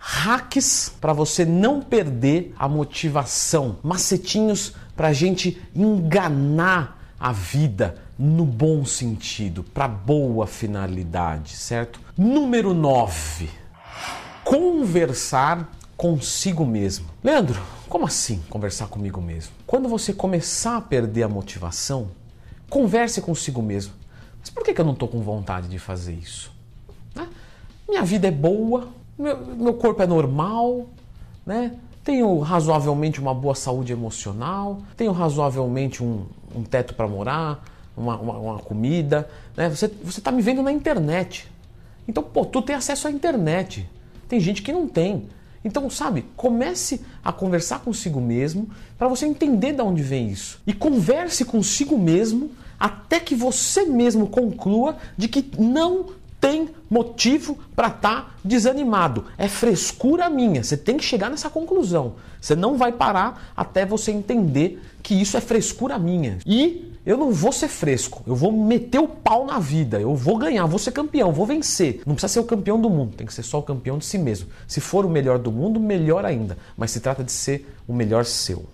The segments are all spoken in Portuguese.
hacks para você não perder a motivação, macetinhos para a gente enganar a vida no bom sentido, para boa finalidade, certo? Número 9. Conversar consigo mesmo. Leandro, como assim conversar comigo mesmo? Quando você começar a perder a motivação, converse consigo mesmo. Mas por que eu não estou com vontade de fazer isso? Né? Minha vida é boa, meu, meu corpo é normal, né? tenho razoavelmente uma boa saúde emocional, tenho razoavelmente um, um teto para morar, uma, uma, uma, comida. Né? Você está me vendo na internet. Então, pô, tu tem acesso à internet. Tem gente que não tem. Então, sabe, comece a conversar consigo mesmo para você entender de onde vem isso. E converse consigo mesmo até que você mesmo conclua de que não tem motivo para estar tá desanimado. É frescura minha. Você tem que chegar nessa conclusão. Você não vai parar até você entender que isso é frescura minha. E eu não vou ser fresco, eu vou meter o pau na vida, eu vou ganhar, vou ser campeão, vou vencer. Não precisa ser o campeão do mundo, tem que ser só o campeão de si mesmo. Se for o melhor do mundo, melhor ainda, mas se trata de ser o melhor seu.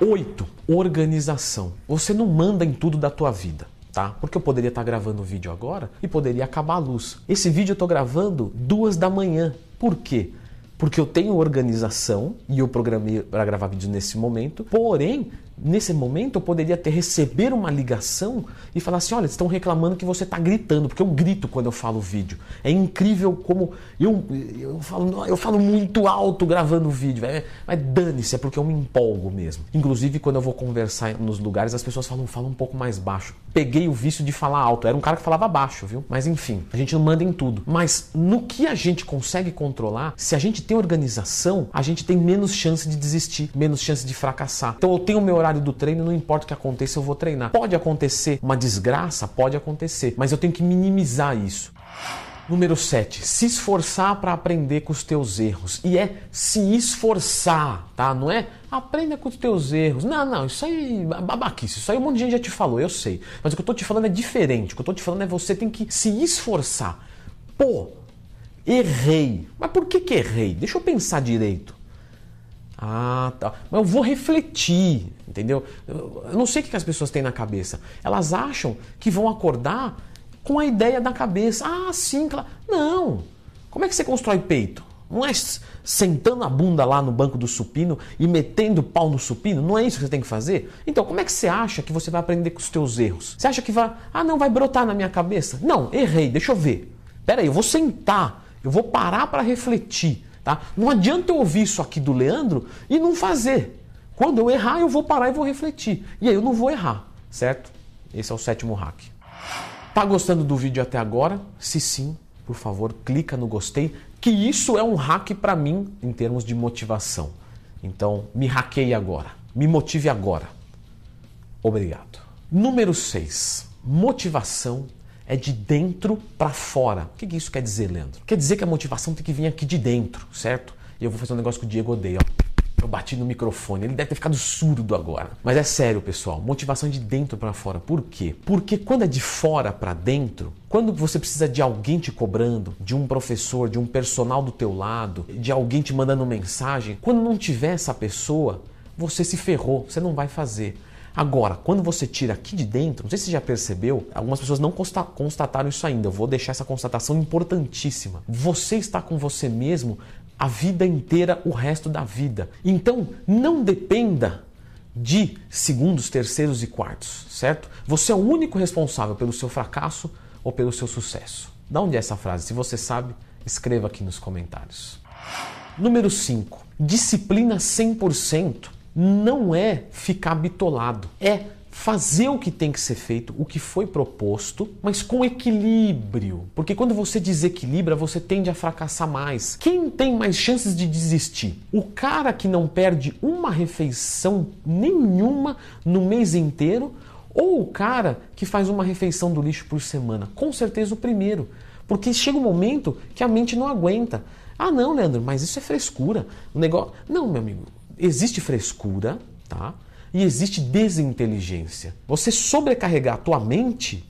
8. Organização. Você não manda em tudo da tua vida. Tá? Porque eu poderia estar gravando o vídeo agora e poderia acabar a luz. Esse vídeo eu estou gravando duas da manhã. Por quê? Porque eu tenho organização e eu programei para gravar vídeo nesse momento, porém nesse momento eu poderia ter receber uma ligação e falar assim, olha, estão reclamando que você está gritando, porque eu grito quando eu falo vídeo. É incrível como eu, eu, falo, eu falo muito alto gravando vídeo, é, mas dane-se, é porque eu me empolgo mesmo. Inclusive quando eu vou conversar nos lugares, as pessoas falam, falam um pouco mais baixo. Peguei o vício de falar alto, era um cara que falava baixo, viu? Mas enfim, a gente não manda em tudo. Mas no que a gente consegue controlar, se a gente tem organização, a gente tem menos chance de desistir, menos chance de fracassar. Então eu tenho meu horário horário do treino, não importa o que aconteça, eu vou treinar. Pode acontecer uma desgraça, pode acontecer, mas eu tenho que minimizar isso. Número 7, se esforçar para aprender com os teus erros. E é se esforçar, tá? Não é aprenda com os teus erros. Não, não, isso aí é babaquice. Isso aí um monte de gente já te falou, eu sei. Mas o que eu tô te falando é diferente. O que eu tô te falando é você tem que se esforçar. Pô, errei. Mas por que que errei? Deixa eu pensar direito. Ah, tá. Mas eu vou refletir, entendeu? Eu não sei o que as pessoas têm na cabeça. Elas acham que vão acordar com a ideia da cabeça. Ah, sim, claro. Não. Como é que você constrói peito? Não é sentando a bunda lá no banco do supino e metendo o pau no supino? Não é isso que você tem que fazer? Então, como é que você acha que você vai aprender com os teus erros? Você acha que vai, ah, não, vai brotar na minha cabeça? Não, errei, deixa eu ver. Pera aí, eu vou sentar, eu vou parar para refletir. Tá? Não adianta eu ouvir isso aqui do Leandro e não fazer. Quando eu errar, eu vou parar e vou refletir. E aí eu não vou errar, certo? Esse é o sétimo hack. Tá gostando do vídeo até agora? Se sim, por favor, clica no gostei, que isso é um hack para mim em termos de motivação. Então, me hackeie agora. Me motive agora. Obrigado. Número 6. Motivação é de dentro para fora. O que isso quer dizer, Leandro? Quer dizer que a motivação tem que vir aqui de dentro, certo? E eu vou fazer um negócio que o Diego odeia. Eu bati no microfone, ele deve ter ficado surdo agora. Mas é sério, pessoal, motivação de dentro para fora. Por quê? Porque quando é de fora para dentro, quando você precisa de alguém te cobrando, de um professor, de um personal do teu lado, de alguém te mandando mensagem, quando não tiver essa pessoa, você se ferrou, você não vai fazer. Agora, quando você tira aqui de dentro, não sei se você já percebeu, algumas pessoas não constataram isso ainda. Eu vou deixar essa constatação importantíssima. Você está com você mesmo a vida inteira, o resto da vida. Então, não dependa de segundos, terceiros e quartos, certo? Você é o único responsável pelo seu fracasso ou pelo seu sucesso. Da onde é essa frase? Se você sabe, escreva aqui nos comentários. Número 5. Disciplina 100% não é ficar bitolado, é fazer o que tem que ser feito, o que foi proposto, mas com equilíbrio. Porque quando você desequilibra, você tende a fracassar mais. Quem tem mais chances de desistir? O cara que não perde uma refeição nenhuma no mês inteiro ou o cara que faz uma refeição do lixo por semana? Com certeza o primeiro. Porque chega um momento que a mente não aguenta. Ah, não, Leandro, mas isso é frescura. O negócio. Não, meu amigo existe frescura, tá? E existe desinteligência. Você sobrecarregar a tua mente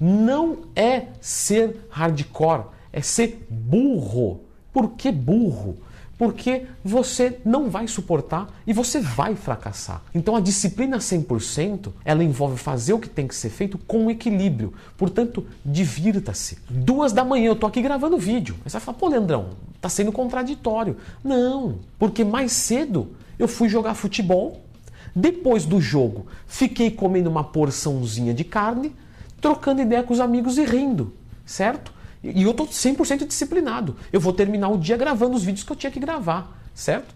não é ser hardcore, é ser burro. Por que burro? Porque você não vai suportar e você vai fracassar. Então a disciplina 100%, ela envolve fazer o que tem que ser feito com equilíbrio. Portanto, divirta-se. Duas da manhã eu tô aqui gravando vídeo. Aí você vai falar, pô Leandrão, tá sendo contraditório. Não, porque mais cedo eu fui jogar futebol, depois do jogo fiquei comendo uma porçãozinha de carne, trocando ideia com os amigos e rindo, certo? E eu tô 100% disciplinado. Eu vou terminar o dia gravando os vídeos que eu tinha que gravar, certo?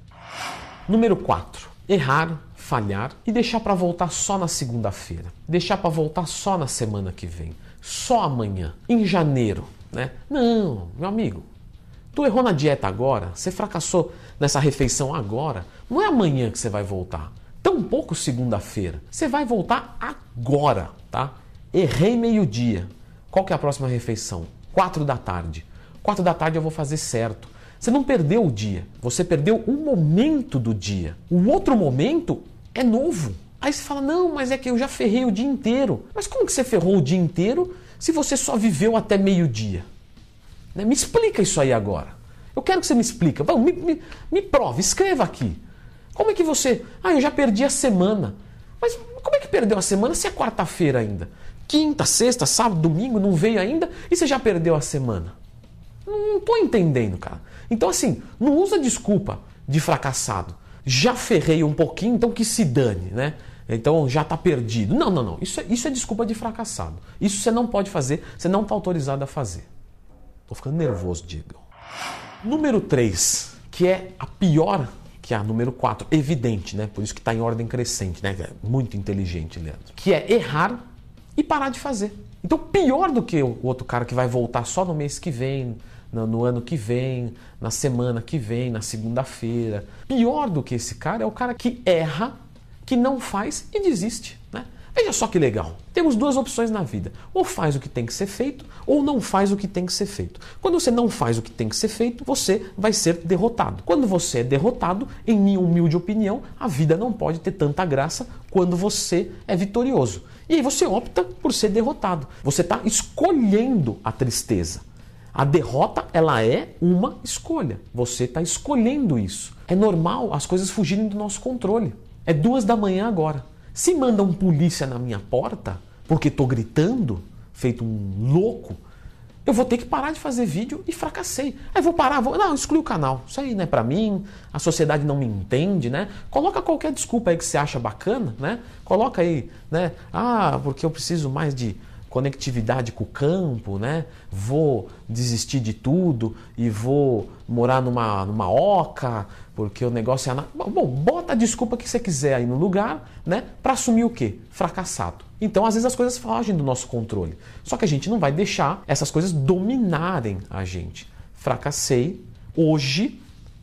Número 4. Errar, falhar e deixar para voltar só na segunda-feira. Deixar para voltar só na semana que vem. Só amanhã, em janeiro, né? Não, meu amigo. Tu errou na dieta agora, você fracassou nessa refeição agora, não é amanhã que você vai voltar. Tampouco segunda-feira. Você vai voltar agora, tá? Errei meio-dia. Qual que é a próxima refeição? 4 da tarde. 4 da tarde eu vou fazer certo. Você não perdeu o dia, você perdeu um momento do dia. O outro momento é novo. Aí você fala: "Não, mas é que eu já ferrei o dia inteiro". Mas como que você ferrou o dia inteiro se você só viveu até meio-dia? Né? Me explica isso aí agora. Eu quero que você me explique. Vamos, me, me, me prove, escreva aqui. Como é que você. Ah, eu já perdi a semana. Mas como é que perdeu a semana se é quarta-feira ainda? quinta, sexta, sábado, domingo, não veio ainda e você já perdeu a semana. Não estou entendendo, cara. Então, assim, não usa desculpa de fracassado. Já ferrei um pouquinho, então que se dane, né? Então já está perdido. Não, não, não. Isso é, isso é desculpa de fracassado. Isso você não pode fazer, você não está autorizado a fazer. Estou ficando nervoso, Diego. Número 3, que é a pior que a número 4, evidente, né? Por isso que está em ordem crescente, né? Muito inteligente, Leandro. Que é errar e parar de fazer. Então, pior do que o outro cara que vai voltar só no mês que vem, no, no ano que vem, na semana que vem, na segunda-feira. Pior do que esse cara é o cara que erra, que não faz e desiste. Né? Veja só que legal. Temos duas opções na vida. Ou faz o que tem que ser feito, ou não faz o que tem que ser feito. Quando você não faz o que tem que ser feito, você vai ser derrotado. Quando você é derrotado, em minha humilde opinião, a vida não pode ter tanta graça quando você é vitorioso. E aí você opta por ser derrotado. Você está escolhendo a tristeza. A derrota, ela é uma escolha. Você está escolhendo isso. É normal as coisas fugirem do nosso controle. É duas da manhã agora. Se manda um polícia na minha porta, porque estou gritando, feito um louco, eu vou ter que parar de fazer vídeo e fracassei. Aí vou parar, vou, não, exclui o canal. Isso aí não é para mim, a sociedade não me entende, né? Coloca qualquer desculpa aí que você acha bacana, né? Coloca aí, né? Ah, porque eu preciso mais de conectividade com o campo, né? Vou desistir de tudo e vou morar numa, numa oca, porque o negócio é. Bom, bota a desculpa que você quiser aí no lugar, né? Para assumir o quê? Fracassado. Então, às vezes, as coisas fogem do nosso controle. Só que a gente não vai deixar essas coisas dominarem a gente. Fracassei hoje,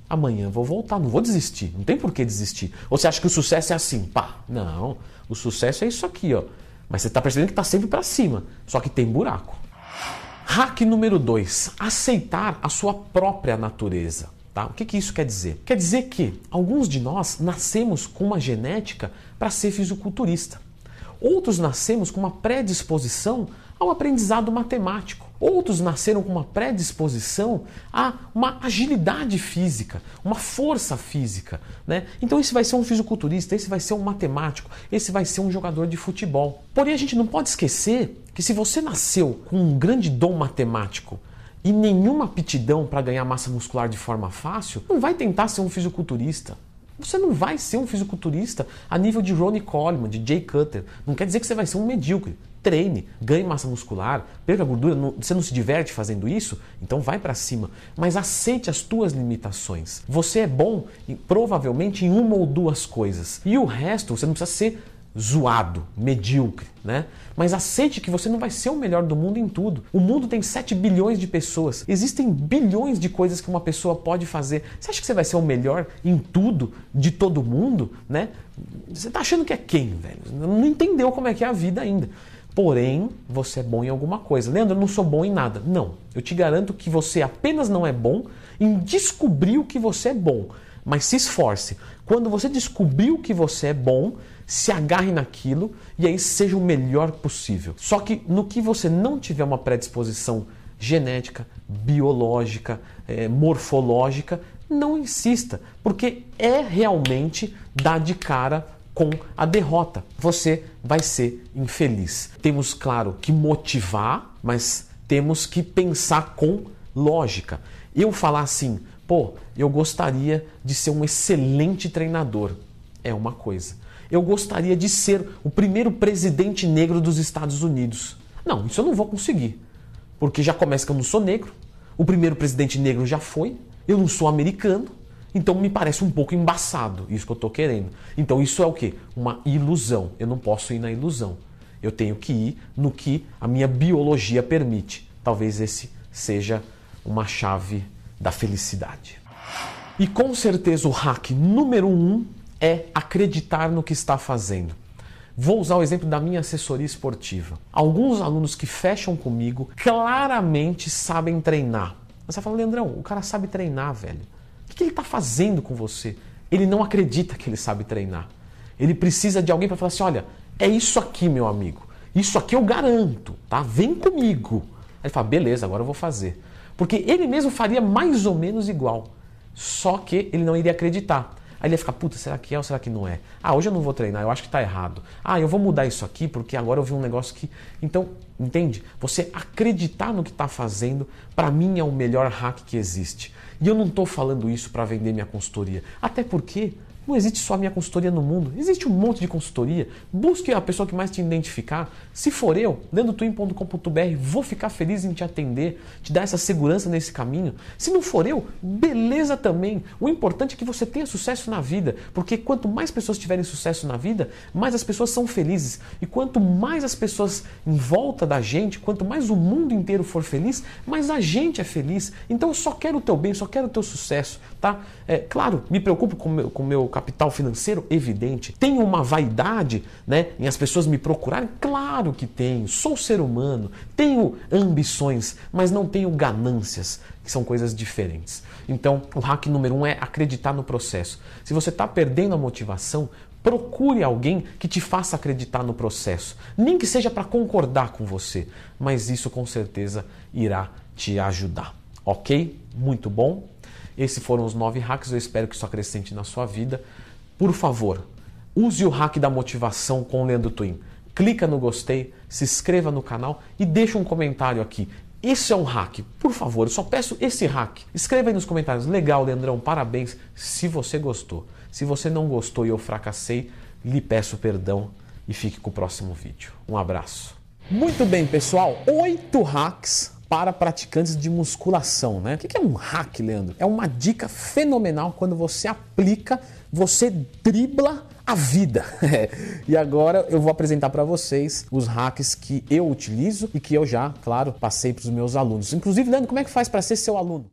amanhã vou voltar, não vou desistir. Não tem por que desistir. Ou você acha que o sucesso é assim? Pá, não. O sucesso é isso aqui, ó. Mas você está percebendo que está sempre para cima, só que tem buraco. Hack número 2: aceitar a sua própria natureza. Tá? O que, que isso quer dizer? Quer dizer que alguns de nós nascemos com uma genética para ser fisiculturista. Outros nascemos com uma predisposição ao aprendizado matemático. Outros nasceram com uma predisposição a uma agilidade física, uma força física. Né? Então, esse vai ser um fisiculturista, esse vai ser um matemático, esse vai ser um jogador de futebol. Porém, a gente não pode esquecer que se você nasceu com um grande dom matemático e nenhuma aptidão para ganhar massa muscular de forma fácil, não vai tentar ser um fisiculturista. Você não vai ser um fisiculturista a nível de Ronnie Coleman, de Jay Cutter. Não quer dizer que você vai ser um medíocre. Treine, ganhe massa muscular, perca gordura. Você não se diverte fazendo isso? Então vai para cima. Mas aceite as tuas limitações. Você é bom provavelmente em uma ou duas coisas. E o resto você não precisa ser zoado, medíocre, né? Mas aceite que você não vai ser o melhor do mundo em tudo. O mundo tem 7 bilhões de pessoas. Existem bilhões de coisas que uma pessoa pode fazer. Você acha que você vai ser o melhor em tudo de todo mundo, né? Você tá achando que é quem, velho? Não entendeu como é que é a vida ainda. Porém, você é bom em alguma coisa. Leandro, eu não sou bom em nada. Não. Eu te garanto que você apenas não é bom em descobrir o que você é bom. Mas se esforce. Quando você descobriu que você é bom, se agarre naquilo e aí seja o melhor possível. Só que no que você não tiver uma predisposição genética, biológica, é, morfológica, não insista, porque é realmente dar de cara com a derrota. Você vai ser infeliz. Temos, claro, que motivar, mas temos que pensar com lógica. Eu falar assim, pô, eu gostaria de ser um excelente treinador, é uma coisa. Eu gostaria de ser o primeiro presidente negro dos Estados Unidos. Não, isso eu não vou conseguir. Porque já começa que eu não sou negro, o primeiro presidente negro já foi, eu não sou americano, então me parece um pouco embaçado isso que eu estou querendo. Então isso é o que? Uma ilusão. Eu não posso ir na ilusão. Eu tenho que ir no que a minha biologia permite. Talvez esse seja uma chave da felicidade. E com certeza o hack número um é acreditar no que está fazendo. Vou usar o exemplo da minha assessoria esportiva. Alguns alunos que fecham comigo claramente sabem treinar. Você fala, Leandrão, o cara sabe treinar, velho. Que ele está fazendo com você? Ele não acredita que ele sabe treinar. Ele precisa de alguém para falar assim: olha, é isso aqui, meu amigo. Isso aqui eu garanto, tá? Vem comigo. Aí ele fala, beleza, agora eu vou fazer. Porque ele mesmo faria mais ou menos igual. Só que ele não iria acreditar. Aí ele ia ficar, puta, será que é ou será que não é? Ah, hoje eu não vou treinar, eu acho que está errado. Ah, eu vou mudar isso aqui porque agora eu vi um negócio que. Então, entende? Você acreditar no que está fazendo, para mim é o melhor hack que existe. E eu não estou falando isso para vender minha consultoria. Até porque não existe só a minha consultoria no mundo, existe um monte de consultoria. Busque a pessoa que mais te identificar. Se for eu, leandrotwin.com.br, vou ficar feliz em te atender, te dar essa segurança nesse caminho. Se não for eu, beleza também. O importante é que você tenha sucesso na vida, porque quanto mais pessoas tiverem sucesso na vida, mais as pessoas são felizes. E quanto mais as pessoas em volta da gente, quanto mais o mundo inteiro for feliz, mais a gente é feliz. Então eu só quero o teu bem, só quero o teu sucesso, tá? É, claro, me preocupo com o meu, com meu capital financeiro? Evidente. Tenho uma vaidade né, em as pessoas me procurarem? Claro que tenho. Sou ser humano, tenho ambições, mas não tenho ganâncias, que são coisas diferentes. Então, o hack número um é acreditar no processo. Se você está perdendo a motivação, Procure alguém que te faça acreditar no processo, nem que seja para concordar com você, mas isso com certeza irá te ajudar. Ok? Muito bom. Esses foram os nove hacks, eu espero que isso acrescente na sua vida. Por favor, use o hack da motivação com o Leandro Twin. Clica no gostei, se inscreva no canal e deixa um comentário aqui. Esse é um hack, por favor, eu só peço esse hack. Escreva aí nos comentários. Legal, Leandrão, parabéns se você gostou. Se você não gostou e eu fracassei, lhe peço perdão e fique com o próximo vídeo. Um abraço. Muito bem, pessoal. Oito hacks para praticantes de musculação, né? O que é um hack, Leandro? É uma dica fenomenal quando você aplica, você dribla a vida. e agora eu vou apresentar para vocês os hacks que eu utilizo e que eu já, claro, passei para os meus alunos. Inclusive, Leandro, como é que faz para ser seu aluno?